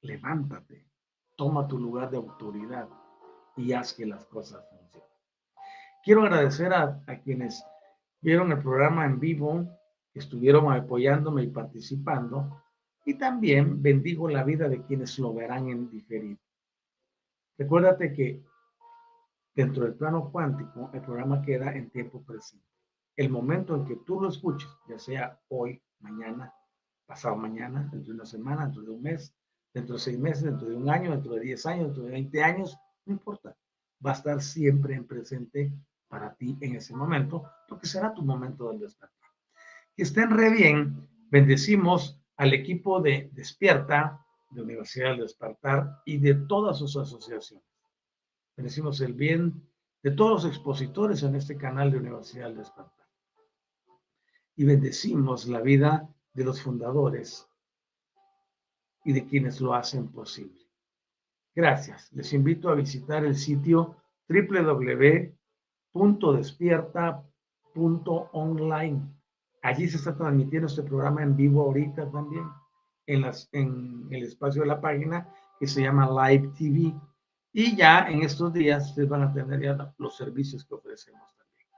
Levántate. Toma tu lugar de autoridad y haz que las cosas funcionen. Quiero agradecer a, quienes vieron el programa en vivo, estuvieron apoyándome y participando, y también bendigo la vida de quienes lo verán en diferido. Recuérdate que dentro del plano cuántico el programa queda en tiempo presente. El momento en que tú lo escuches, ya sea hoy, mañana, pasado mañana, dentro de una semana, dentro de un mes, dentro de seis meses, dentro de un año, dentro de diez años, dentro de veinte años, no importa. Va a estar siempre en presente para ti en ese momento, porque será tu momento del despertar. Que estén re bien. Bendecimos al equipo de Despierta, de Universidad del Despertar y de todas sus asociaciones. Bendecimos el bien de todos los expositores en este canal de Universidad del Despertar. Y bendecimos la vida de los fundadores y de quienes lo hacen posible. Gracias. Les invito a visitar el sitio www.despierta.online. Allí se está transmitiendo este programa en vivo ahorita también, en, las, en el espacio de la página que se llama Live TV. Y ya en estos días ustedes van a tener ya los servicios que ofrecemos también.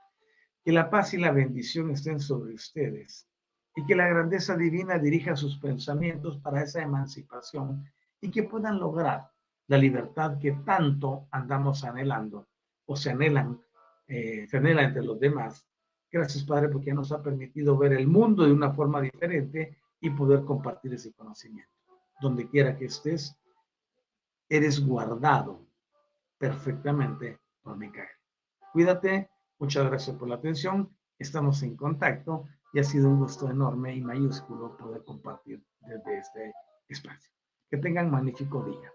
Que la paz y la bendición estén sobre ustedes y que la grandeza divina dirija sus pensamientos para esa emancipación y que puedan lograr la libertad que tanto andamos anhelando o se anhelan, eh, entre los demás. Gracias, Padre, porque nos ha permitido ver el mundo de una forma diferente y poder compartir ese conocimiento. Donde quiera que estés, eres guardado perfectamente por Micael. Cuídate, muchas gracias por la atención, estamos en contacto y ha sido un gusto enorme y mayúsculo poder compartir desde este espacio. Que tengan magnífico día.